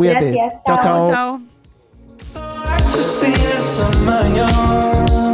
Cuídate. Gracias, Chao, chao. chao. Chao.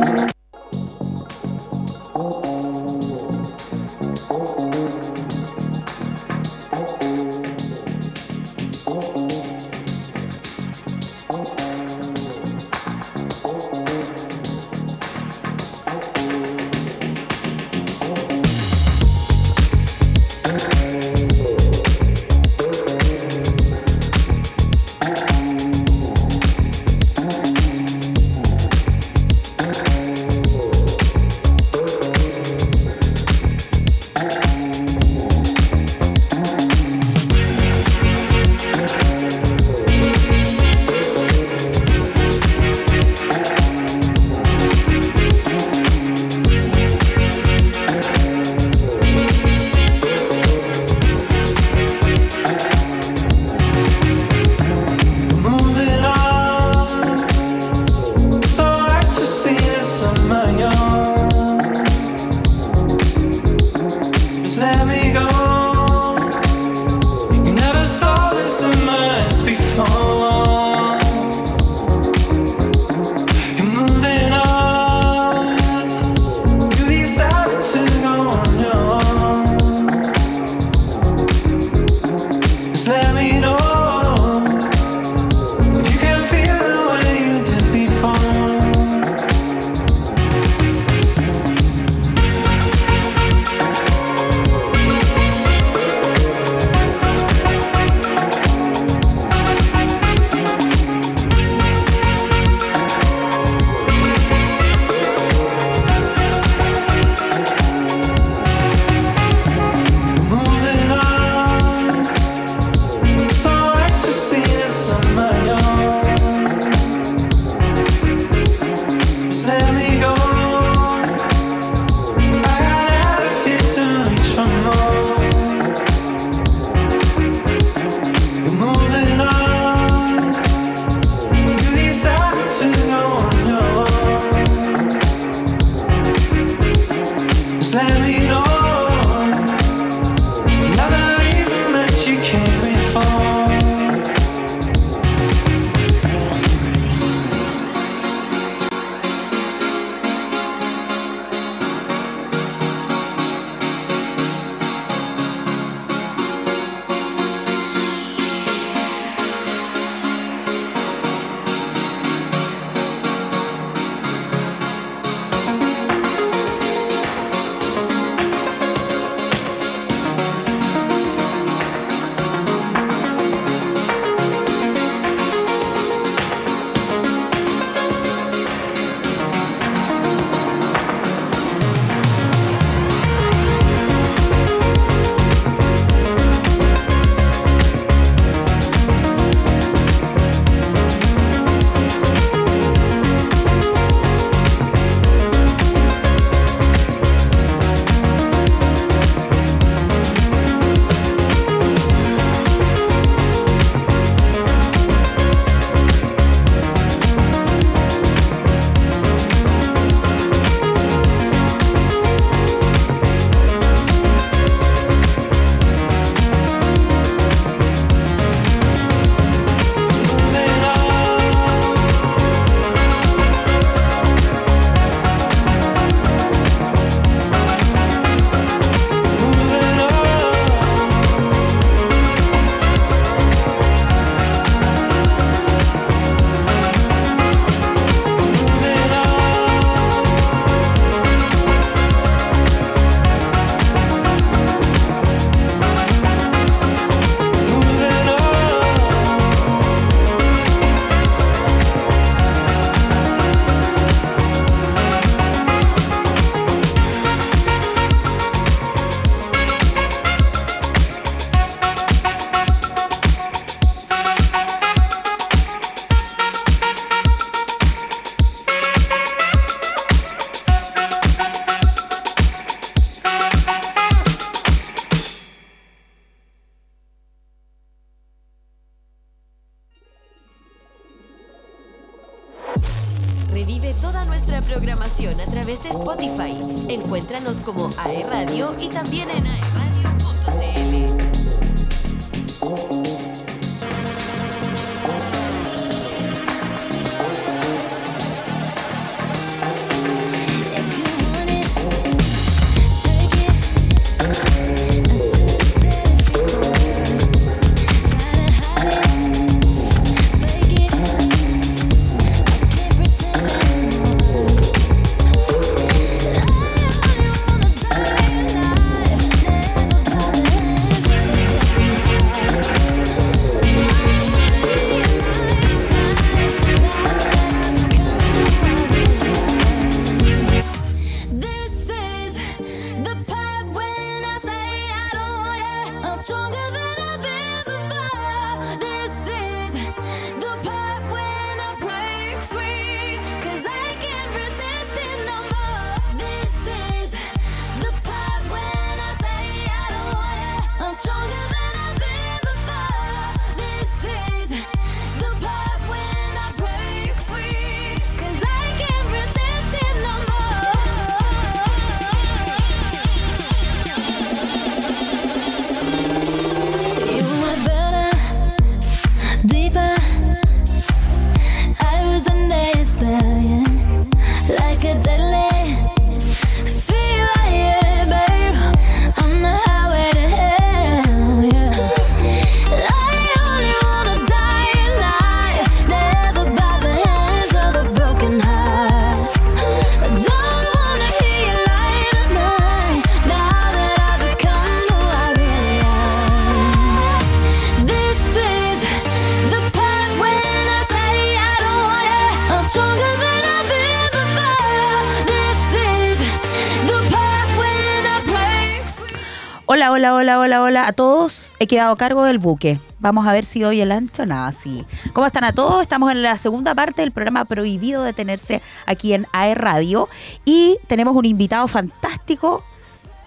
Hola, hola, hola, hola, a todos. He quedado a cargo del buque. Vamos a ver si doy el ancho. Nada, sí. ¿Cómo están a todos? Estamos en la segunda parte del programa Prohibido Detenerse aquí en AE Radio. Y tenemos un invitado fantástico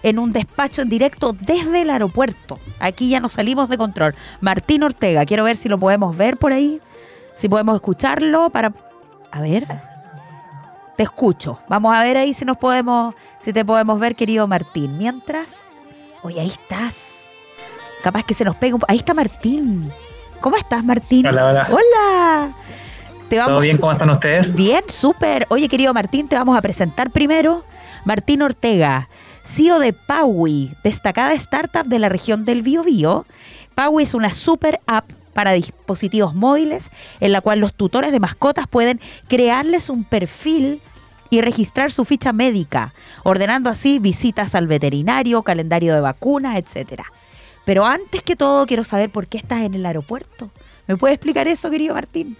en un despacho en directo desde el aeropuerto. Aquí ya nos salimos de control. Martín Ortega, quiero ver si lo podemos ver por ahí, si podemos escucharlo para... A ver, te escucho. Vamos a ver ahí si nos podemos, si te podemos ver, querido Martín. Mientras... Oye, ahí estás. Capaz que se nos pega un... Ahí está Martín. ¿Cómo estás, Martín? Hola, hola. Hola. Te vamos... ¿Todo bien? ¿Cómo están ustedes? Bien, súper. Oye, querido Martín, te vamos a presentar primero. Martín Ortega, CEO de Paui, destacada startup de la región del Biobío. Paui es una super app para dispositivos móviles en la cual los tutores de mascotas pueden crearles un perfil y registrar su ficha médica, ordenando así visitas al veterinario, calendario de vacunas, etcétera. Pero antes que todo quiero saber por qué estás en el aeropuerto. ¿Me puede explicar eso, querido Martín?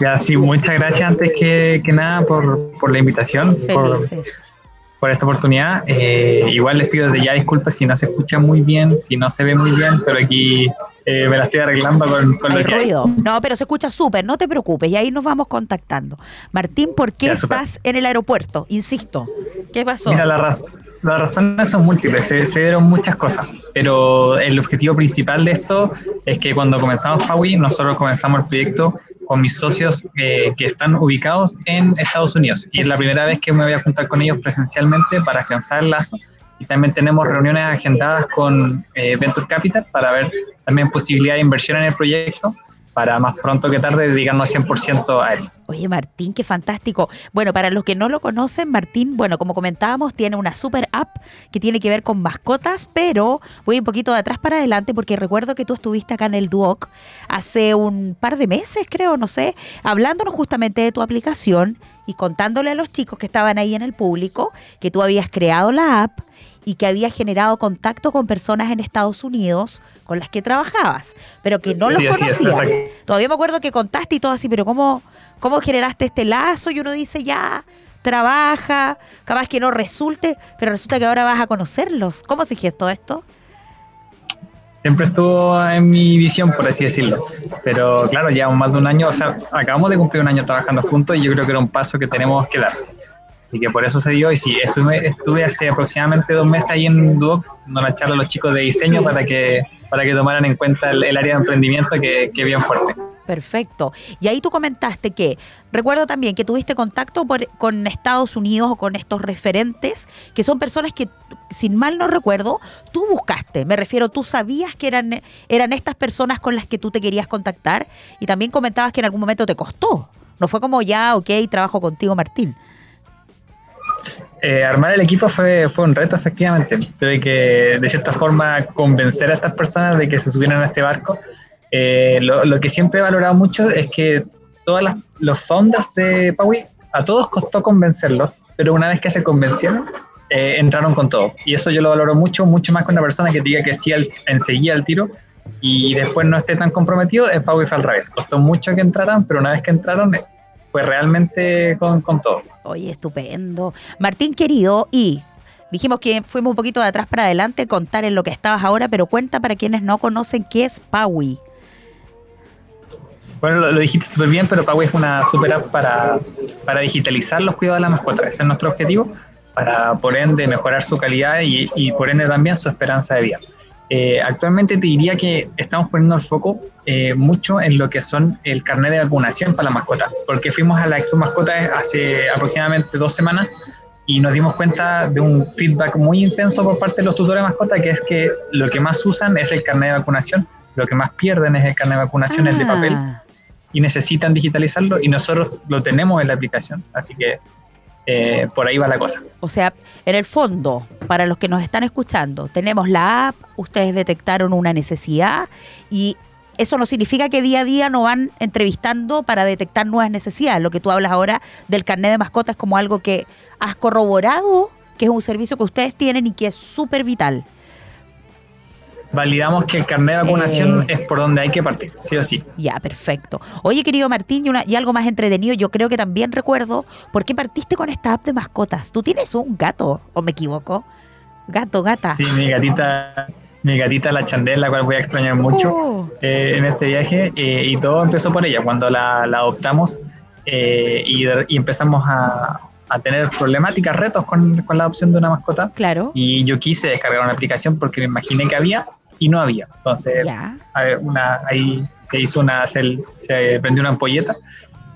Ya, sí, muchas gracias antes que, que nada por, por la invitación, Felices. por esta oportunidad. Eh, igual les pido desde ya disculpas si no se escucha muy bien, si no se ve muy bien, pero aquí eh, me la estoy arreglando con, con Hay lo que hay. ruido. No, pero se escucha súper, no te preocupes. Y ahí nos vamos contactando. Martín, ¿por qué Ya, estás en el aeropuerto? Insisto. ¿Qué pasó? Mira, la raz- las razones son múltiples, se, se dieron muchas cosas, pero el objetivo principal de esto es que cuando comenzamos Paui, nosotros comenzamos el proyecto con mis socios eh, que están ubicados en Estados Unidos. Y es la primera vez que me voy a juntar con ellos presencialmente para afianzar el lazo. Y también tenemos reuniones agendadas con eh, Venture Capital para ver también posibilidad de inversión en el proyecto para más pronto que tarde dedicarnos 100% a él. Oye, Martín, qué fantástico. Bueno, para los que no lo conocen, Martín, bueno, como comentábamos, tiene una super app que tiene que ver con mascotas, pero voy un poquito de atrás para adelante porque recuerdo que tú estuviste acá en el Duoc hace un par de meses, creo, no sé, hablándonos justamente de tu aplicación y contándole a los chicos que estaban ahí en el público que tú habías creado la app y que habías generado contacto con personas en Estados Unidos con las que trabajabas, pero que no los Sí, conocías. Todavía me acuerdo que contaste y todo así, pero ¿cómo, ¿cómo generaste este lazo? Y uno dice, ya, trabaja, capaz que no resulte, pero resulta que ahora vas a conocerlos. ¿Cómo se gestó esto? siempre estuvo en mi visión, por así decirlo. Pero claro, llevamos más de un año, o sea, acabamos de cumplir un año trabajando juntos y yo creo que era un paso que tenemos que dar. Así que por eso se dio y sí, estuve, estuve hace aproximadamente dos meses ahí en Duoc, dando una charla a los chicos de diseño Sí. para que para que tomaran en cuenta el, el área de emprendimiento que, que es bien fuerte. Perfecto. Y ahí tú comentaste que, recuerdo también que tuviste contacto por- con Estados Unidos o con estos referentes, que son personas que, sin mal no recuerdo, tú buscaste. Me refiero, tú sabías que eran, eran estas personas con las que tú te querías contactar y también comentabas que en algún momento te costó. No fue como ya, ok, trabajo contigo, Martín. Eh, armar el equipo fue, fue un reto, efectivamente. Tuve que, de cierta forma, convencer a estas personas de que se subieran a este barco. Eh, lo, que siempre he valorado mucho es que todos los founders de Paui, a todos costó convencerlos, pero una vez que se convencieron, eh, entraron con todo. Y eso yo lo valoro mucho, mucho más con una persona que diga que sí al- enseguida al tiro y después no esté tan comprometido. Paui fue al revés. Costó mucho que entraran, pero una vez que entraron, fue realmente con, con todo. Oye, estupendo. Martín, querido, y dijimos que fuimos un poquito de atrás para adelante, contar en lo que estabas ahora, pero cuenta para quienes no conocen qué es Paui. Bueno, lo, lo dijiste súper bien, pero Paui es una super app para, para digitalizar los cuidados de la mascota. Ese es nuestro objetivo, para por ende mejorar su calidad y, y por ende también su esperanza de vida. Eh, actualmente te diría que estamos poniendo el foco eh, mucho en lo que son el carnet de vacunación para la mascota, porque fuimos a la Expo Mascota hace aproximadamente dos semanas y nos dimos cuenta de un feedback muy intenso por parte de los tutores de mascota, que es que lo que más usan es el carnet de vacunación, lo que más pierden es el carnet de vacunación, el de papel Ah, y necesitan digitalizarlo y nosotros lo tenemos en la aplicación, así que eh, por ahí va la cosa. O sea, en el fondo, para los que nos están escuchando, tenemos la app, ustedes detectaron una necesidad y eso no significa que día a día no van entrevistando para detectar nuevas necesidades. Lo que tú hablas ahora del carnet de mascotas como algo que has corroborado, que es un servicio que ustedes tienen y que es súper vital. Validamos que el carnet de vacunación Eh. es por donde hay que partir, sí o sí. Ya, perfecto. Oye, querido Martín, y, una- y algo más entretenido, yo creo que también recuerdo por qué partiste con esta app de mascotas. ¿Tú tienes un gato o me equivoco? Gato, gata. Sí, mi gatita, mi gatita la chandela, la cual voy a extrañar mucho Oh, eh, en este viaje. eh, y todo empezó por ella, cuando la, la adoptamos y empezamos a, a tener problemáticas, retos con, con la adopción de una mascota. claro. Y yo quise descargar una aplicación porque me imaginé que había y no había. Entonces, una, ahí se hizo una, se, se prendió una ampolleta.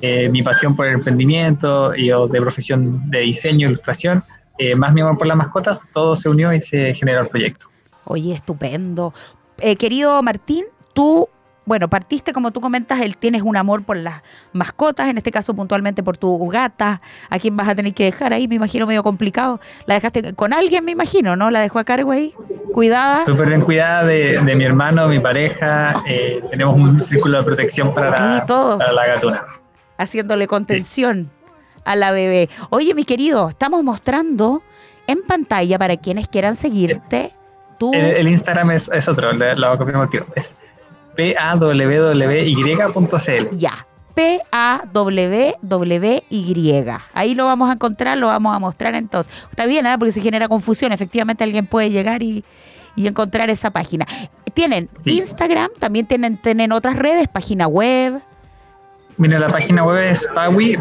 Eh, mi pasión por el emprendimiento yo de profesión de diseño, ilustración, eh, más mi amor por las mascotas, todo se unió y se generó el proyecto. Oye, estupendo. Eh, querido Martín, tú, bueno, partiste, como tú comentas, él tienes un amor por las mascotas, en este caso puntualmente por tu gata, a quien vas a tener que dejar ahí, me imagino medio complicado. La dejaste con alguien, me imagino, ¿no? La dejó a cargo ahí, cuidada. Súper bien cuidada de, de mi hermano, mi pareja, eh, tenemos un círculo de protección para la, Sí, todos. para la gatuna. haciéndole contención a la bebé. Oye, mi querido, estamos mostrando en pantalla para quienes quieran seguirte. Tú, El, el Instagram es, es otro, le- lo copiamos. Es pawwy.cl. ya. P-A-W-W-Y. Ahí lo vamos a encontrar, lo vamos a mostrar entonces. Está bien, ¿ah? porque se genera confusión. Efectivamente, alguien puede llegar y, y encontrar esa página. Tienen Sí. Instagram, también tienen, tienen otras redes, página web. Mira, la página web es pawi,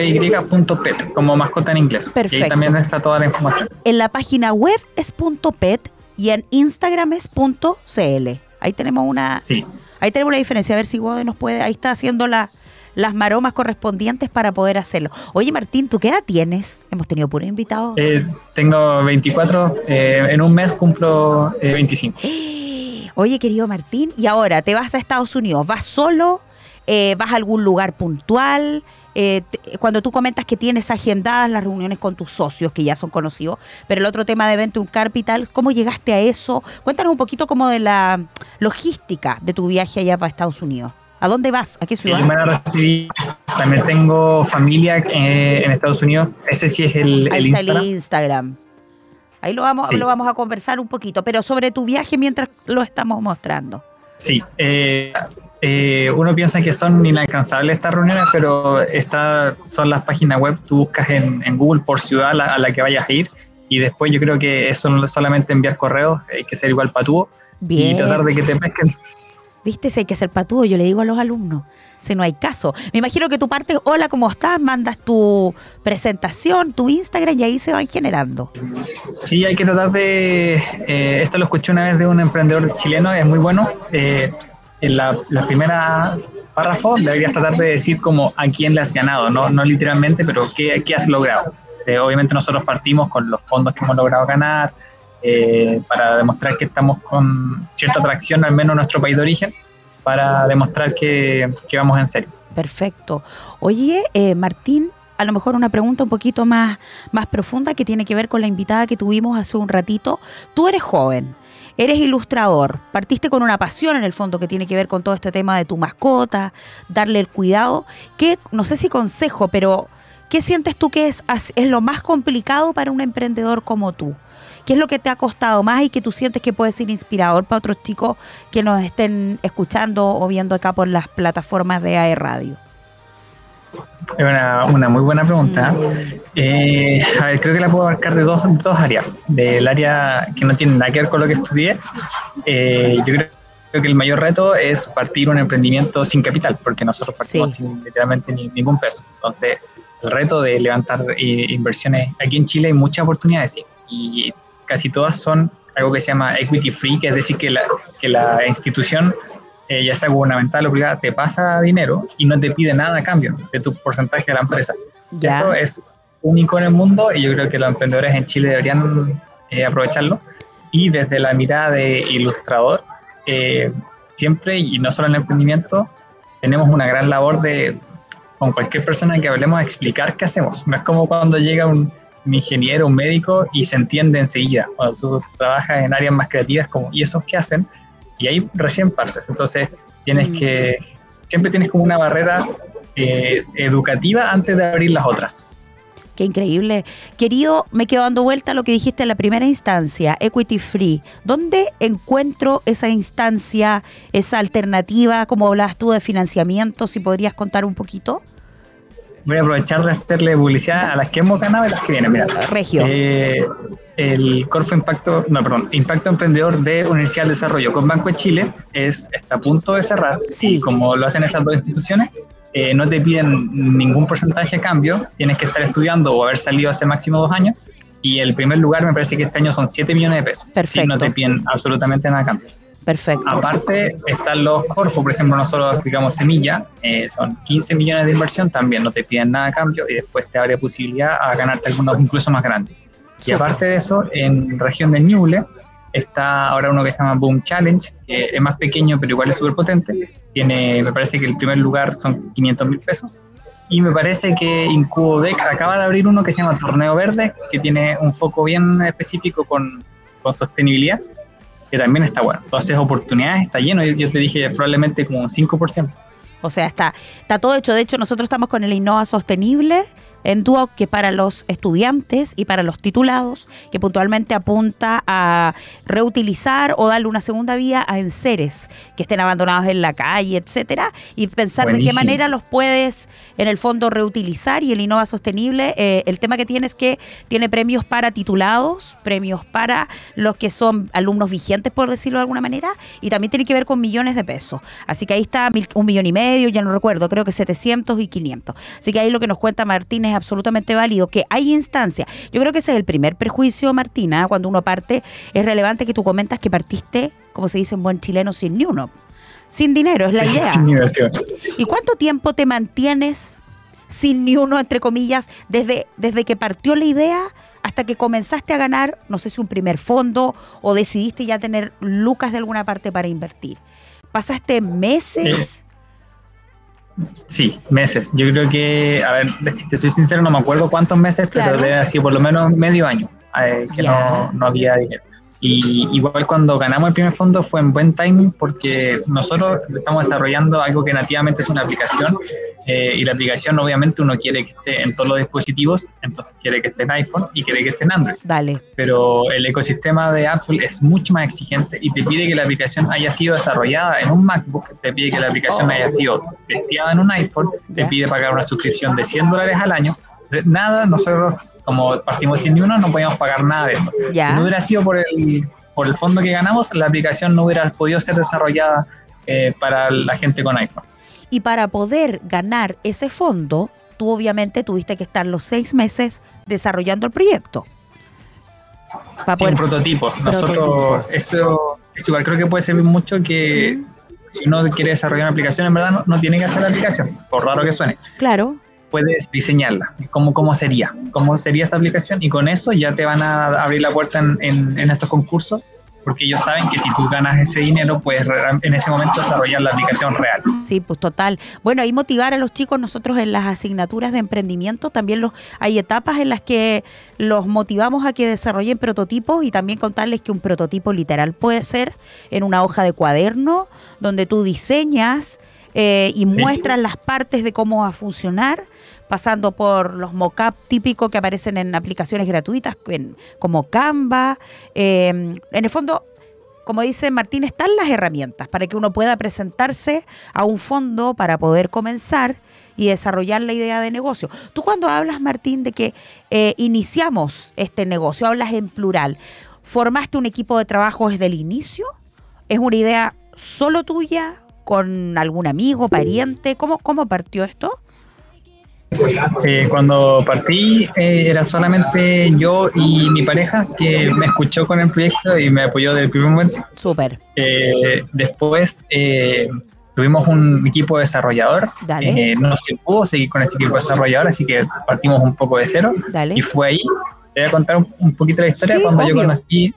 pawwy.pet, como mascota en inglés. Y Perfecto. ahí también está toda la información. En la página web es .pet y en Instagram es .cl. Ahí tenemos una, Sí. Ahí tenemos la diferencia, a ver si Gode nos puede, ahí está haciendo la- las maromas correspondientes para poder hacerlo. Oye Martín, ¿tú qué edad tienes? Hemos tenido puro invitado. Eh, tengo 24, eh, en un mes cumplo eh, 25. Oye querido Martín, y ahora te vas a Estados Unidos, ¿vas solo? Eh, ¿Vas a algún lugar puntual? Eh, cuando tú comentas que tienes agendadas las reuniones con tus socios, que ya son conocidos, pero el otro tema de Venture Capital, ¿cómo llegaste a eso? Cuéntanos un poquito como de la logística de tu viaje allá para Estados Unidos. ¿A dónde vas? ¿A qué ciudad? Recibir. También tengo familia eh, en Estados Unidos. Ese sí es el, Ahí el está Instagram. el Instagram. Ahí lo vamos, Sí. lo vamos a conversar un poquito, pero sobre tu viaje mientras lo estamos mostrando. Sí, eh, eh, uno piensa que son inalcanzables estas reuniones, pero estas son las páginas web, tú buscas en, en Google por ciudad a la, a la que vayas a ir y después yo creo que eso no es solamente enviar correos, hay que ser igual patúo Bien. y tratar de que te pesquen. Viste, si hay que ser patudo, yo le digo a los alumnos, si no hay caso. Me imagino que tú partes, hola, ¿cómo estás? Mandas tu presentación, tu Instagram y ahí se van generando. Sí, hay que tratar de, eh, esto lo escuché una vez de un emprendedor chileno, es muy bueno, eh, en la, primera párrafo deberías tratar de decir como a quién le has ganado, no, no literalmente, pero qué, qué has logrado. Obviamente nosotros partimos con los fondos que hemos logrado ganar, eh, para demostrar que estamos con cierta atracción, al menos en nuestro país de origen, para demostrar que, que vamos en serio. Perfecto. Oye, eh, Martín, a lo mejor una pregunta un poquito más, más profunda que tiene que ver con la invitada que tuvimos hace un ratito. Tú eres joven, eres ilustrador, partiste con una pasión en el fondo que tiene que ver con todo este tema de tu mascota, darle el cuidado. ¿Qué, no sé si consejo, pero ¿qué sientes tú que es, es lo más complicado para un emprendedor como tú? ¿Qué es lo que te ha costado más y que tú sientes que puede ser inspirador para otros chicos que nos estén escuchando o viendo acá por las plataformas de AE Radio? Es una, una muy buena pregunta. Eh, a ver, creo que la puedo abarcar de dos, dos áreas. Del área que no tiene nada que ver con lo que estudié, eh, yo creo, creo que el mayor reto es partir un emprendimiento sin capital, porque nosotros partimos Sí. sin literalmente ni- ningún peso. Entonces, el reto de levantar eh, inversiones aquí en Chile hay muchas oportunidades sí, y casi todas son algo que se llama equity free, que es decir, que la, que la institución eh, ya sea gubernamental o privada, te pasa dinero y no te pide nada a cambio de tu porcentaje de la empresa. Ya. Eso es único en el mundo y yo creo que los emprendedores en Chile deberían eh, aprovecharlo. Y desde la mirada de ilustrador, eh, siempre, y no solo en el emprendimiento, tenemos una gran labor de, con cualquier persona que hablemos, explicar qué hacemos. No es como cuando llega un, un ingeniero, un médico y se entiende enseguida. Cuando tú trabajas en áreas más creativas, como, ¿y esos qué hacen? Y ahí recién partes. Entonces, tienes Mm. que, siempre tienes como una barrera eh, educativa antes de abrir las otras. Qué increíble. Querido, me quedo dando vuelta a lo que dijiste en la primera instancia, Equity Free. ¿Dónde encuentro esa instancia, esa alternativa, como hablabas tú de financiamiento? Si podrías contar un poquito. Voy a aprovechar de hacerle publicidad a las que hemos ganado y las que vienen. Mira, Regio. eh, el Corfo Impacto, no, perdón, Impacto Emprendedor de Universidad del Desarrollo con Banco de Chile es, está a punto de cerrar. Sí. Como lo hacen esas dos instituciones, eh, no te piden ningún porcentaje de cambio, tienes que estar estudiando o haber salido hace máximo dos años. Y el primer lugar me parece que este año son 7 millones de pesos. Perfecto. Y no te piden absolutamente nada a cambio. Perfecto. Aparte están los Corfo, por ejemplo, nosotros aplicamos Semilla, eh, son 15 millones de inversión, también no te piden nada a cambio y después te abre posibilidad a ganarte algunos incluso más grandes. Y aparte de eso, en región de Ñuble está ahora uno que se llama Boom Challenge, que es más pequeño pero igual es súper potente. Tiene, me parece que el primer lugar son 500 mil pesos. Y me parece que Incubodec acaba de abrir uno que se llama Torneo Verde, que tiene un foco bien específico con, con sostenibilidad, que también está bueno. Entonces, oportunidades está lleno. Yo, te dije probablemente como un 5%. O sea, está, está todo hecho. De hecho, nosotros estamos con el Innova Sostenible en dúo que para los estudiantes y para los titulados, que puntualmente apunta a reutilizar o darle una segunda vía a enseres que estén abandonados en la calle, etcétera, y pensar de qué Buenísimo. manera los puedes en el fondo reutilizar. Y el Innova Sostenible, eh, el tema que tiene es que tiene premios para titulados, premios para los que son alumnos vigentes, por decirlo de alguna manera, y también tiene que ver con millones de pesos. Así que ahí está mil- un millón y medio, ya no recuerdo, creo que 700 y 500. Así que ahí lo que nos cuenta Martín es absolutamente válido, que hay instancias. Yo creo que ese es el primer prejuicio, Martina, cuando uno parte, es relevante que tú comentas que partiste, como se dice en buen chileno, sin ni uno. Sin dinero, es la idea. Sin inversión. ¿Y cuánto tiempo te mantienes sin ni uno, entre comillas, desde, desde que partió la idea hasta que comenzaste a ganar, no sé si un primer fondo o decidiste ya tener lucas de alguna parte para invertir? ¿Pasaste meses? Sí, meses. Yo creo que, a ver, si te soy sincero, no me acuerdo cuántos meses, Claro. pero haber sido por lo menos medio año eh, que Ya. no, no había dinero. Y igual cuando ganamos el primer fondo fue en buen timing porque nosotros estamos desarrollando algo que nativamente es una aplicación eh, y la aplicación obviamente uno quiere que esté en todos los dispositivos, entonces quiere que esté en iPhone y quiere que esté en Android. Dale. pero el ecosistema de Apple es mucho más exigente y te pide que la aplicación haya sido desarrollada en un MacBook, te pide que la aplicación haya sido testeada en un iPhone, te pide pagar una suscripción de 100 dólares al año. De- Nada, nosotros como partimos sin ni uno no podíamos pagar nada de eso. Ya. Si no hubiera sido por el, por el fondo que ganamos, la aplicación no hubiera podido ser desarrollada eh, para la gente con iPhone. Y para poder ganar ese fondo, tú obviamente tuviste que estar los seis meses desarrollando el proyecto. Para Sí, un prototipo. Nosotros, Prototipo. eso, eso igual creo que puede servir mucho que si uno quiere desarrollar una aplicación, en verdad no, no tiene que hacer la aplicación, por raro que suene. Claro, Puedes diseñarla, cómo, cómo sería, cómo sería esta aplicación y con eso ya te van a abrir la puerta en, en- en estos concursos porque ellos saben que si tú ganas ese dinero, puedes en ese momento desarrollar la aplicación real. Sí, pues total. Bueno, ahí motivar a los chicos, nosotros en las asignaturas de emprendimiento también los, hay etapas en las que los motivamos a que desarrollen prototipos y también contarles que un prototipo literal puede ser en una hoja de cuaderno donde tú diseñas eh, y muestras las partes de cómo va a funcionar pasando por los mock-up típicos que aparecen en aplicaciones gratuitas en- como Canva. eh, en el fondo, como dice Martín, están las herramientas para que uno pueda presentarse a un fondo para poder comenzar y desarrollar la idea de negocio. Tú cuando hablas, Martín, de que eh, iniciamos este negocio, hablas en plural, ¿formaste un equipo de trabajo desde el inicio? ¿Es una idea solo tuya? ¿Con algún amigo, pariente? ¿Cómo, cómo partió esto? Eh, cuando partí eh, era solamente yo y mi pareja que me escuchó con el proyecto y me apoyó desde el primer momento. Súper. Eh, después eh, tuvimos un equipo desarrollador. Dale. No se pudo seguir con ese equipo desarrollador, así que partimos un poco de cero. Dale. Y fue ahí, te voy a contar un, un poquito la historia. Sí, Cuando yo conocí,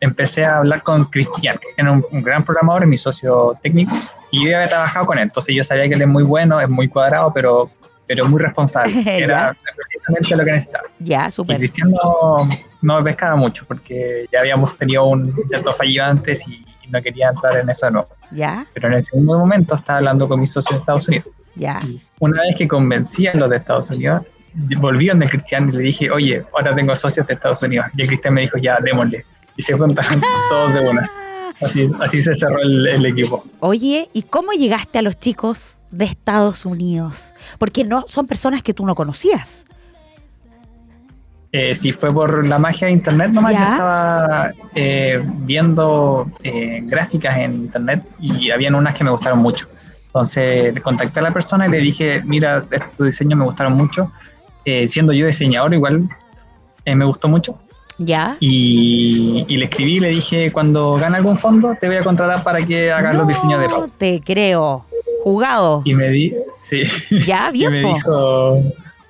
empecé a hablar con Cristian, que era un, un gran programador, mi socio técnico, y yo ya había trabajado con él. Entonces yo sabía que él es muy bueno, es muy cuadrado, pero, pero muy responsable. Era precisamente lo que necesitaba. Ya, súper. Cristian no, no me pescaba mucho porque ya habíamos tenido un intento fallido antes y, y no quería entrar en eso de nuevo. Ya, Pero en el segundo momento estaba hablando con mis socios de Estados Unidos. ya. Una vez que convencí a los de Estados Unidos, volví donde Cristian y le dije, oye, ahora tengo socios de Estados Unidos. Y el Cristian me dijo, ya, démosle. Y se juntaron todos de una. Así, así se cerró el, el equipo. Oye, ¿y cómo llegaste a los chicos de Estados Unidos? Porque no son personas que tú no conocías. Eh, sí, fue por la magia de internet nomás. Ya. Yo estaba eh, viendo eh, gráficas en internet y habían unas que me gustaron mucho. Entonces le contacté a la persona y le dije, mira, estos diseños me gustaron mucho. Eh, siendo yo diseñador, igual eh, me gustó mucho. ¿Ya? Y, y le escribí y le dije, cuando gane algún fondo, te voy a contratar para que hagas los diseños de Pau. te creo. Jugado. Y me di, sí. Ya, Y bien, me po. dijo,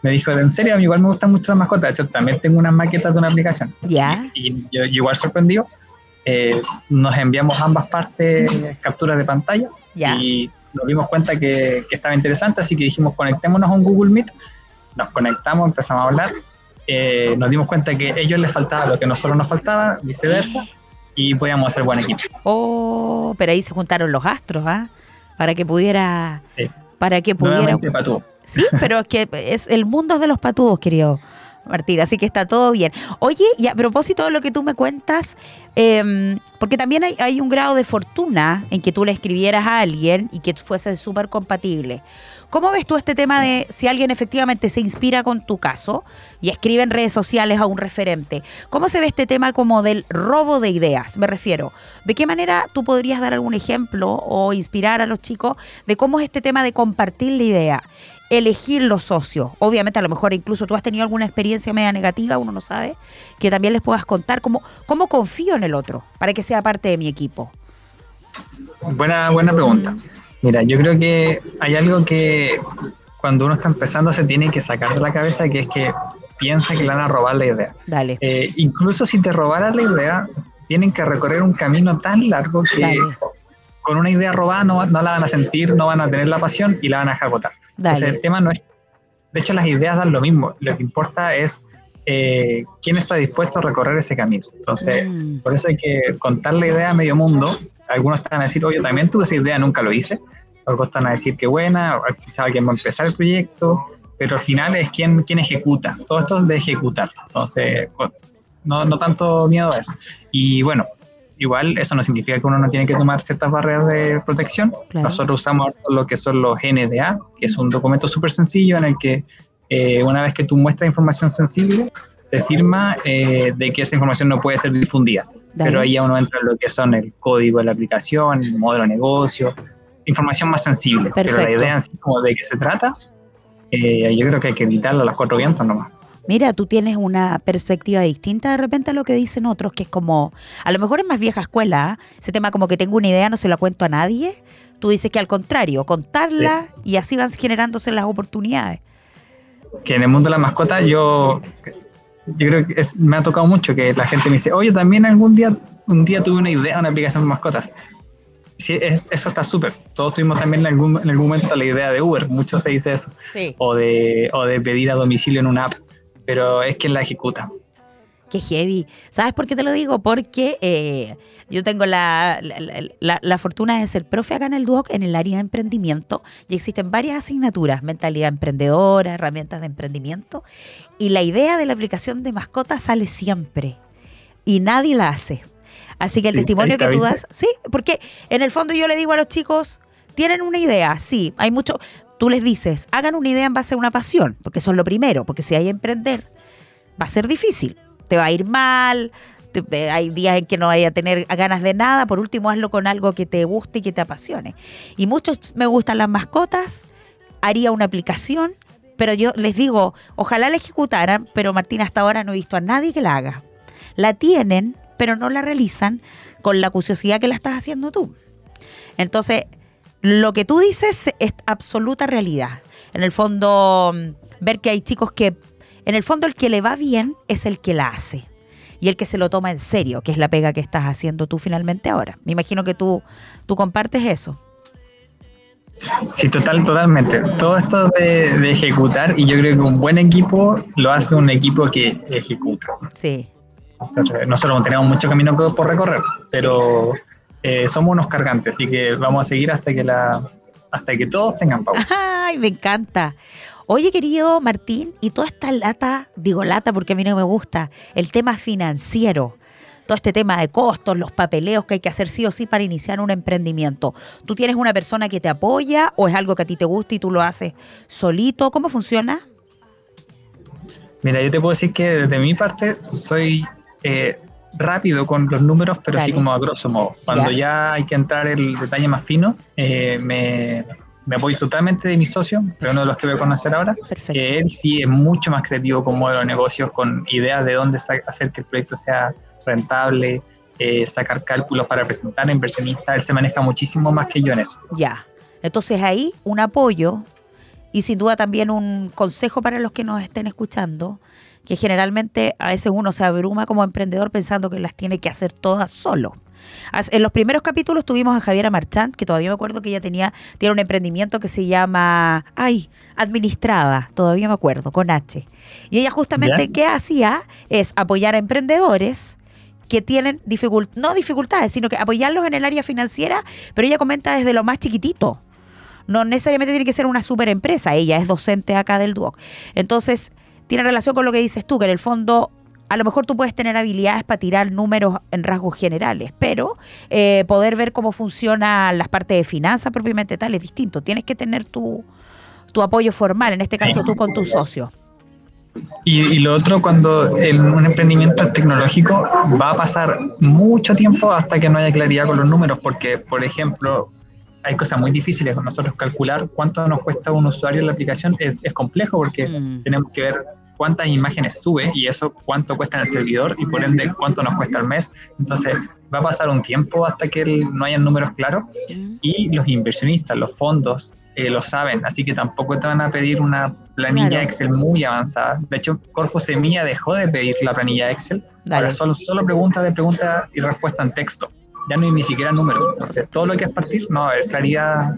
me dijo, en serio, a mí igual me gustan mucho las mascotas. De hecho, también tengo unas maquetas de una aplicación. Ya. Y yo, yo igual sorprendido. eh, nos enviamos ambas partes capturas de pantalla Ya. y nos dimos cuenta que, que estaba interesante, así que dijimos, conectémonos a un Google Meet. Nos conectamos, empezamos a hablar. Eh, nos dimos cuenta que a ellos les faltaba lo que a nosotros nos faltaba, viceversa, y podíamos hacer buen equipo. Oh, pero ahí se juntaron los astros, ¿ah? Para que pudiera. Sí. Para que pudiera. Sí, pero es que es el mundo de los patudos, querido Martín, así que está todo bien. Oye, y a propósito de lo que tú me cuentas, em, porque también hay, hay un grado de fortuna en que tú le escribieras a alguien y que fuese súper compatible. ¿Cómo ves tú este tema de si alguien efectivamente se inspira con tu caso y escribe en redes sociales a un referente? ¿Cómo se ve este tema como del robo de ideas? Me refiero, ¿de qué manera tú podrías dar algún ejemplo o inspirar a los chicos de cómo es este tema de compartir la idea? Elegir los socios. Obviamente, a lo mejor incluso tú has tenido alguna experiencia media negativa, uno no sabe, que también les puedas contar cómo, cómo confío en el otro para que sea parte de mi equipo. Buena, buena pregunta. Mira, yo creo que hay algo que cuando uno está empezando se tiene que sacar de la cabeza, que es que piensa que le van a robar la idea. Dale. Eh, incluso si te robaran la idea, tienen que recorrer un camino tan largo que Dale. Con una idea robada no, no la van a sentir, no van a tener la pasión y la van a dejar botar. Entonces, el tema no es. De hecho, las ideas dan lo mismo. Lo que importa es eh, quién está dispuesto a recorrer ese camino. Entonces, Mm. por eso hay que contar la idea a medio mundo. Algunos están a decir, oye, también tuve esa idea, nunca lo hice. Otros están a decir que buena, o quizás alguien va a empezar el proyecto, pero al final es quien, quien ejecuta. Todo esto es de ejecutar. Entonces, no, no tanto miedo a eso. Y bueno, igual eso no significa que uno no tiene que tomar ciertas barreras de protección. Claro. Nosotros usamos lo que son los NDA, que es un documento súper sencillo en el que eh, una vez que tú muestras información sensible, se firma eh, de que esa información no puede ser difundida. Dale. Pero ahí ya uno entra en lo que son el código de la aplicación, el modelo de negocio, información más sensible. Pero la idea en sí, como de qué se trata, eh, yo creo que hay que evitarlo a los cuatro vientos nomás. Mira, tú tienes una perspectiva distinta de repente a lo que dicen otros, que es como, a lo mejor es más vieja escuela, ¿ah? ese tema como que tengo una idea, no se la cuento a nadie. Tú dices que al contrario, contarla y así van generándose las oportunidades. que en el mundo de la mascota yo, yo creo que es- me ha tocado mucho que la gente me dice, oye, también algún día, un día tuve una idea de una aplicación de mascotas. Sí, es- eso está súper. Todos tuvimos también en algún, en algún momento la idea de Uber, muchos te dicen eso, Sí. o de, o de pedir a domicilio en una app, pero es quien la ejecuta. Qué heavy. ¿Sabes por qué te lo digo? Porque eh, yo tengo la, la, la- la- la fortuna de ser profe acá en el Duoc en el área de emprendimiento y existen varias asignaturas, mentalidad emprendedora, herramientas de emprendimiento y la idea de la aplicación de mascotas sale siempre y nadie la hace. Así que el Sí, testimonio que tú das, sí, porque en el fondo yo le digo a los chicos, tienen una idea, sí, hay mucho, tú les dices, hagan una idea en base a una pasión, porque eso es lo primero, porque si hay emprender, va a ser difícil, te va a ir mal, te- hay días en que no vaya a tener ganas de nada, por último hazlo con algo que te guste y que te apasione. Y muchos me gustan las mascotas, haría una aplicación, pero yo les digo, ojalá la ejecutaran, pero Martín hasta ahora no he visto a nadie que la haga. La tienen, pero no la realizan con la curiosidad que la estás haciendo tú. Entonces, lo que tú dices es absoluta realidad. En el fondo, mm, ver que hay chicos que, en el fondo, el que le va bien es el que la hace. Y el que se lo toma en serio, que es la pega que estás haciendo tú finalmente ahora. Me imagino que tú, tú compartes eso. Sí, total, totalmente. Todo esto de, de ejecutar, y yo creo que un buen equipo lo hace un equipo que ejecuta. Sí. Nosotros, nosotros tenemos mucho camino que- por recorrer, pero eh, somos unos cargantes, así que vamos a seguir hasta que la hasta que todos tengan pausa. Ay, me encanta. Oye, querido Martín, y toda esta lata, digo lata porque a mí no me gusta, el tema financiero, todo este tema de costos, los papeleos que hay que hacer sí o sí para iniciar un emprendimiento. ¿Tú tienes una persona que te apoya o es algo que a ti te gusta y tú lo haces solito? ¿Cómo funciona? Mira, yo te puedo decir que desde mi parte soy eh, rápido con los números, pero Dale. así como a grosso modo. Cuando Ya. ya, hay que entrar el detalle más fino, eh, me, me apoyo totalmente de mi socio, que es uno de los que voy a conocer ahora. Perfecto. que él sí es mucho más creativo con modelo de negocios, con ideas de dónde hacer que el proyecto sea rentable, eh, sacar cálculos para presentar a inversionistas. Él se maneja muchísimo más que yo en eso. Ya. Entonces ahí un apoyo y sin duda también un consejo para los que nos estén escuchando, que generalmente a veces uno se abruma como emprendedor pensando que las tiene que hacer todas solo. En los primeros capítulos tuvimos a Javiera Marchant, que todavía me acuerdo que ella tenía, tiene un emprendimiento que se llama, ay, administraba, todavía me acuerdo, con H. Y ella justamente, Ya. ¿qué hacía? Es apoyar a emprendedores que tienen dificult no dificultades, sino que apoyarlos en el área financiera, pero ella comenta desde lo más chiquitito. No necesariamente tiene que ser una super empresa, ella es docente acá del Duoc. Entonces, tiene relación con lo que dices tú, que en el fondo a lo mejor tú puedes tener habilidades para tirar números en rasgos generales, pero eh, poder ver cómo funcionan las partes de finanzas propiamente tal es distinto. Tienes que tener tu, tu apoyo formal, en este caso tú con tu socio. Y, y lo otro, cuando en un emprendimiento tecnológico va a pasar mucho tiempo hasta que no haya claridad con los números, porque, por ejemplo, hay cosas muy difíciles. Nosotros calcular cuánto nos cuesta un usuario en la aplicación es, es complejo porque Mm. tenemos que ver cuántas imágenes sube y eso cuánto cuesta en el servidor y por ende cuánto nos cuesta al mes. Entonces va a pasar un tiempo hasta que no hayan números claros y los inversionistas, los fondos eh, lo saben, así que tampoco te van a pedir una planilla Claro. Excel muy avanzada. De hecho, Corfo Semilla dejó de pedir la planilla Excel, Dale. ahora solo, solo preguntas de pregunta y respuesta en texto. Ya no hay ni siquiera números. Todo lo que es partir, no haber claridad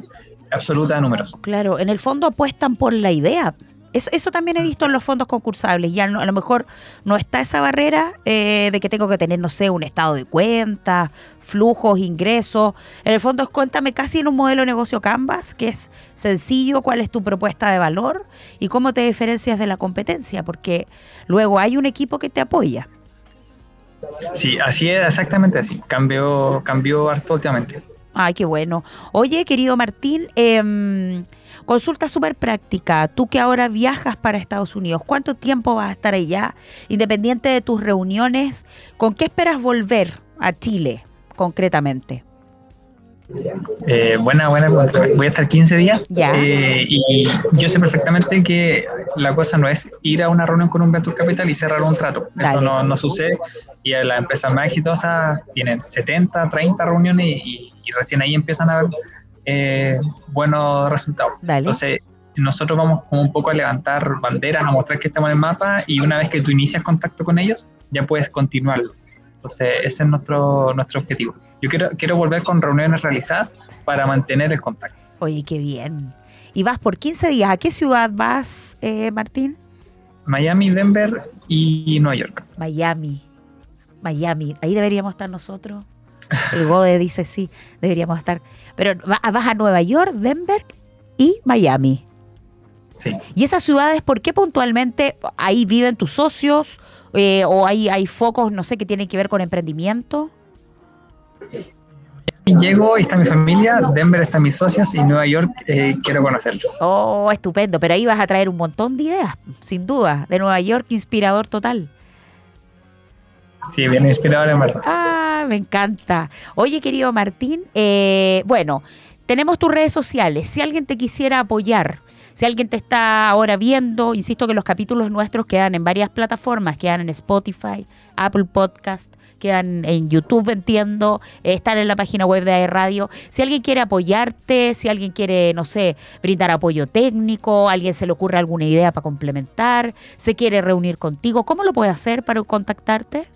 absoluta de números. Claro, en el fondo apuestan por la idea. Eso, eso también he visto en los fondos concursables. Ya no- a lo mejor no está esa barrera eh, de que tengo que tener, no sé, un estado de cuenta, flujos, ingresos. En el fondo es cuéntame casi en un modelo de negocio Canvas, que es sencillo, cuál es tu propuesta de valor y cómo te diferencias de la competencia, porque luego hay un equipo que te apoya. Sí, así es, exactamente así. Cambió, cambió harto últimamente. Ay, qué bueno. Oye, querido Martín, em, consulta súper práctica. Tú que ahora viajas para Estados Unidos, ¿cuánto tiempo vas a estar allá? Independiente de tus reuniones, ¿con qué esperas volver a Chile concretamente? Eh, buena, buena pregunta. Voy a estar 15 días Ya. eh, y yo sé perfectamente que la cosa no es ir a una reunión con un Venture Capital y cerrar un trato. Dale. Eso no, no sucede y las empresas más exitosas tienen 70, 30 reuniones y, y recién ahí empiezan a ver eh, buenos resultados. Dale. Entonces, nosotros vamos como un poco a levantar banderas, a mostrar que estamos en el mapa y una vez que tú inicias contacto con ellos, ya puedes continuarlo. Entonces, ese es nuestro, nuestro objetivo. Yo quiero, quiero volver con reuniones realizadas para mantener el contacto. Oye, qué bien. Y vas por 15 días. ¿A qué ciudad vas, eh, Martín? Miami, Denver y Nueva York. Miami. Miami. Ahí deberíamos estar nosotros. El Gode dice sí, deberíamos estar. Pero va- vas a Nueva York, Denver y Miami. Sí. ¿Y esas ciudades, por qué puntualmente ahí viven tus socios? Eh, ¿O hay, hay focos, no sé, que tienen que ver con emprendimiento? Llego y está mi familia, Denver están mis socios y Nueva York eh, quiero conocerlo. Oh, estupendo. Pero ahí vas a traer un montón de ideas, sin duda. De Nueva York, inspirador total. Sí, bien inspirador en verdad. Ah, me encanta. Oye, querido Martín, eh, bueno, tenemos tus redes sociales. Si alguien te quisiera apoyar, si alguien te está ahora viendo, insisto que los capítulos nuestros quedan en varias plataformas, quedan en Spotify, Apple Podcast, quedan en YouTube, entiendo, eh, están en la página web de AE Radio. Si alguien quiere apoyarte, si alguien quiere, no sé, brindar apoyo técnico, alguien se le ocurre alguna idea para complementar, se quiere reunir contigo, ¿cómo lo puede hacer para contactarte?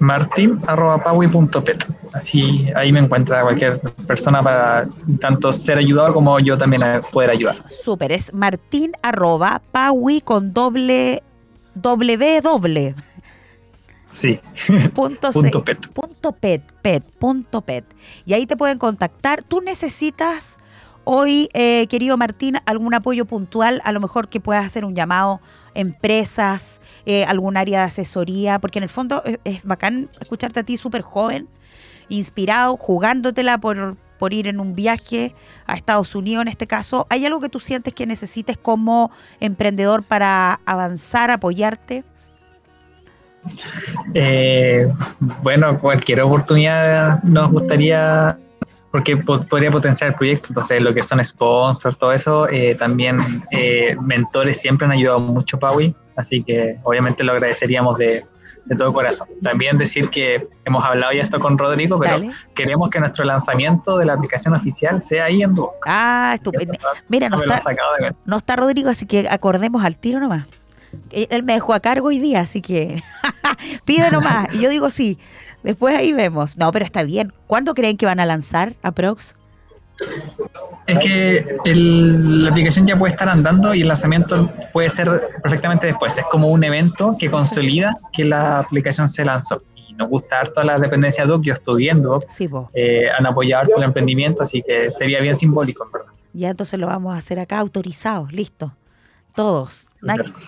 martin.paui.pet. Así ahí me encuentra cualquier persona para tanto ser ayudado como yo también poder ayudar. Súper, es martín arroba paui con doble W doble Sí, punto, pet. punto pet, pet, punto pet. Y ahí te pueden contactar. Tú necesitas hoy, eh, querido Martín, algún apoyo puntual, a lo mejor que puedas hacer un llamado empresas, eh, algún área de asesoría, porque en el fondo es, bacán escucharte a ti súper joven, inspirado, jugándotela por, por ir en un viaje a Estados Unidos en este caso. ¿Hay algo que tú sientes que necesites como emprendedor para avanzar, apoyarte? Eh, bueno, cualquier oportunidad nos gustaría, porque po- podría potenciar el proyecto, entonces lo que son sponsors, todo eso, eh, también eh, mentores siempre han ayudado mucho, Paui, así que obviamente lo agradeceríamos de, de todo corazón. También decir que hemos hablado ya esto con Rodrigo, pero Dale. queremos que nuestro lanzamiento de la aplicación oficial sea ahí en Duoc. Ah, estupendo. Mira, no he está, no está Rodrigo, así que acordemos al tiro nomás. Eh, Él me dejó a cargo hoy día, así que pide nomás. Y yo digo sí. Después ahí vemos. No, pero está bien. ¿Cuándo creen que van a lanzar Aprox? Es que el- la aplicación ya puede estar andando y el lanzamiento puede ser perfectamente después. Es como un evento que consolida que la aplicación se lanzó. Y nos gusta harto las dependencias DOC. Yo estudié en DOC. Sí, vos. eh, han apoyado harto el emprendimiento, así que sería bien simbólico, en verdad. Ya entonces lo vamos a hacer acá autorizados, listo. Todos.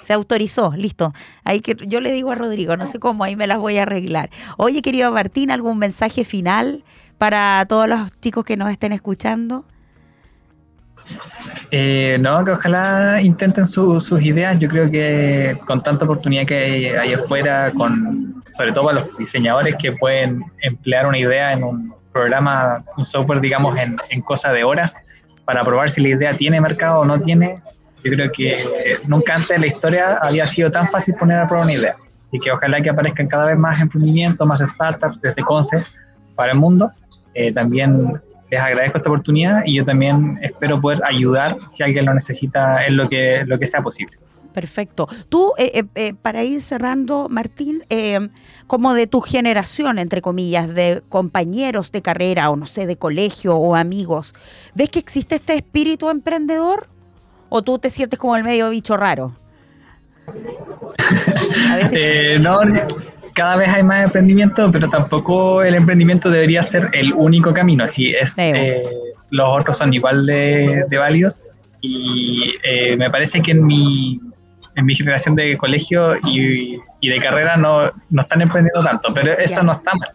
Se autorizó, listo. Ahí que yo le digo a Rodrigo, no sé cómo, ahí me las voy a arreglar. Oye, querido Martín, ¿algún mensaje final para todos los chicos que nos estén escuchando? Eh, no, que ojalá intenten su- sus ideas. Yo creo que con tanta oportunidad que hay, hay afuera, con, sobre todo para los diseñadores que pueden emplear una idea en un programa, un software, digamos, en, en cosa de horas, para probar si la idea tiene mercado o no tiene, yo creo que nunca antes en la historia había sido tan fácil poner a prueba una idea. Y que ojalá que aparezcan cada vez más emprendimientos, más startups desde Conce para el mundo. Eh, también les agradezco esta oportunidad y yo también espero poder ayudar si alguien lo necesita en lo que, lo que sea posible. Perfecto. Tú, eh, eh, eh, para ir cerrando, Martín, eh, como de tu generación, entre comillas, de compañeros de carrera o no sé, de colegio o amigos, ¿ves que existe este espíritu emprendedor? ¿O tú te sientes como el medio bicho raro? A veces- Eh, no, cada vez hay más emprendimiento, pero tampoco el emprendimiento debería ser el único camino. Así es, eh, los otros son igual de, de válidos y eh, me parece que en mi, en mi generación de colegio y, y de carrera no, no están emprendiendo tanto, pero eso no está mal.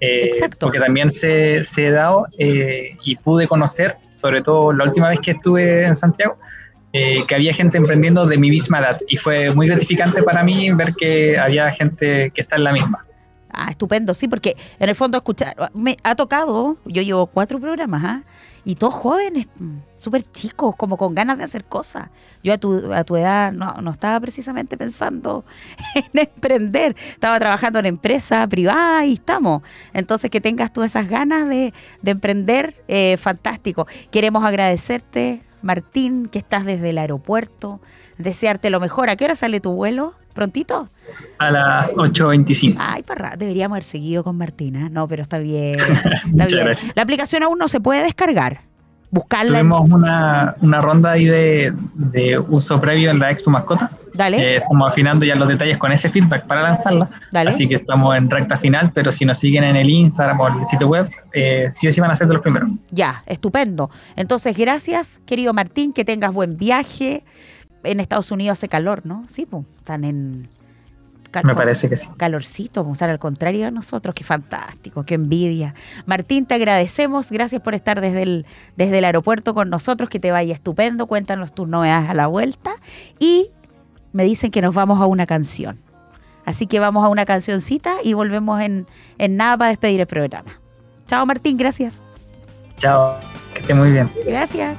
Eh, Exacto. Porque también se, se he dado eh, y pude conocer, sobre todo la última vez que estuve en Santiago, eh, que había gente emprendiendo de mi misma edad y fue muy gratificante para mí ver que había gente que está en la misma. Ah, estupendo, sí, porque en el fondo escuchar, me ha tocado, yo llevo cuatro programas, ¿ah? Y todos jóvenes, mm, súper chicos, como con ganas de hacer cosas. Yo a tu, a tu edad no, no estaba precisamente pensando en emprender, estaba trabajando en empresa privada y estamos. Entonces que tengas tú esas ganas de, de emprender, eh, fantástico. Queremos agradecerte, Martín, que estás desde el aeropuerto, desearte lo mejor. ¿A qué hora sale tu vuelo? ¿Prontito? A las 8.25. Ay, parra, deberíamos haber seguido con Martina. No, pero está bien. Está bien. gracias. La aplicación aún no se puede descargar. Buscarla. en- Tuvimos una, una ronda ahí de, de uso previo en la Expo Mascotas. Dale, Eh, estamos afinando ya los detalles con ese feedback para lanzarla. dale. Así que estamos en recta final, pero si nos siguen en el Instagram o el sitio web, eh, sí o sí van a ser de los primeros. Ya, estupendo. Entonces, gracias, querido Martín, que tengas buen viaje. En Estados Unidos hace calor, ¿no? Sí, pues, están en... cal- Me parece que sí. Calorcito, están al contrario de nosotros. Qué fantástico, qué envidia. Martín, te agradecemos. Gracias por estar desde el, desde el aeropuerto con nosotros. Que te vaya estupendo. Cuéntanos tus novedades a la vuelta. Y me dicen que nos vamos a una canción. Así que vamos a una cancioncita y volvemos en, en nada para despedir el programa. Chao, Martín. Gracias. Chao, que esté muy bien. Gracias.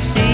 see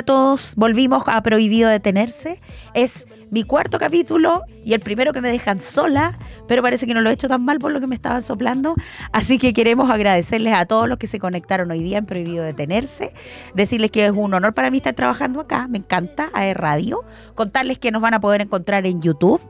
Hola, hola a todos. Volvimos a Prohibido Detenerse. Es mi cuarto capítulo y el primero que me dejan sola, pero parece que no lo he hecho tan mal por lo que me estaban soplando. Así que queremos agradecerles a todos los que se conectaron hoy día en Prohibido Detenerse. Decirles que es un honor para mí estar trabajando acá. Me encanta AE Radio. Contarles que nos van a poder encontrar en YouTube.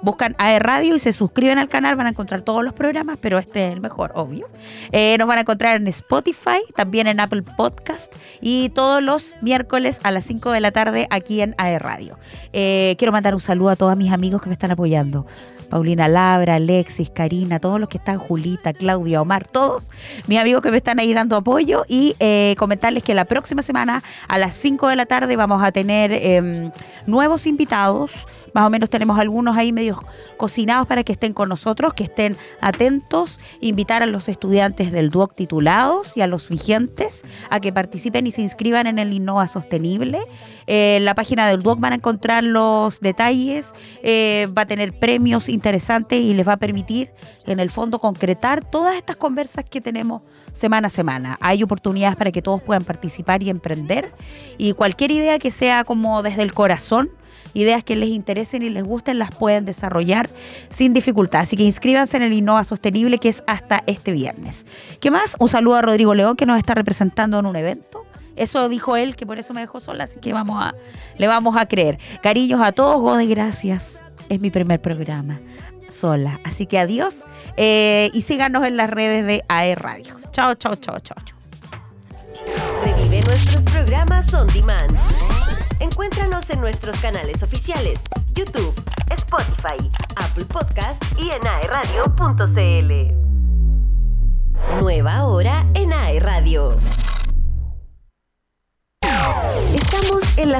Buscan AE Radio y se suscriben al canal, van a encontrar todos los programas, pero este es el mejor, obvio. Eh, nos van a encontrar en Spotify, también en Apple Podcast y todos los miércoles a las 5 de la tarde aquí en AE Radio. Eh, quiero mandar un saludo a todos mis amigos que me están apoyando. Paulina Labra, Alexis, Karina, todos los que están, Julita, Claudia, Omar, todos mis amigos que me están ahí dando apoyo y eh, comentarles que la próxima semana a las 5 de la tarde vamos a tener em, nuevos invitados. Más o menos tenemos algunos ahí medios cocinados para que estén con nosotros, que estén atentos, invitar a los estudiantes del DUOC titulados y a los vigentes a que participen y se inscriban en el Innova Sostenible. Eh, en la página del DUOC van a encontrar los detalles, eh, va a tener premios interesantes y les va a permitir en el fondo concretar todas estas conversas que tenemos semana a semana. Hay oportunidades para que todos puedan participar y emprender y cualquier idea que sea como desde el corazón ideas que les interesen y les gusten las pueden desarrollar sin dificultad. Así que inscríbanse en el Innova Sostenible que es hasta este viernes. ¿Qué más? Un saludo a Rodrigo León que nos está representando en un evento. Eso dijo él, que por eso me dejó sola, así que vamos a, le vamos a creer. Cariños a todos, Gode, gracias. Es mi primer programa sola. Así que adiós eh, y síganos en las redes de AE Radio. Chao, chao, chao, chao, chao. Revive nuestros programas on demand. Encuéntranos en nuestros canales oficiales, YouTube, Spotify, Apple Podcast y en aeradio.cl. Nueva hora en AE Radio. Estamos en la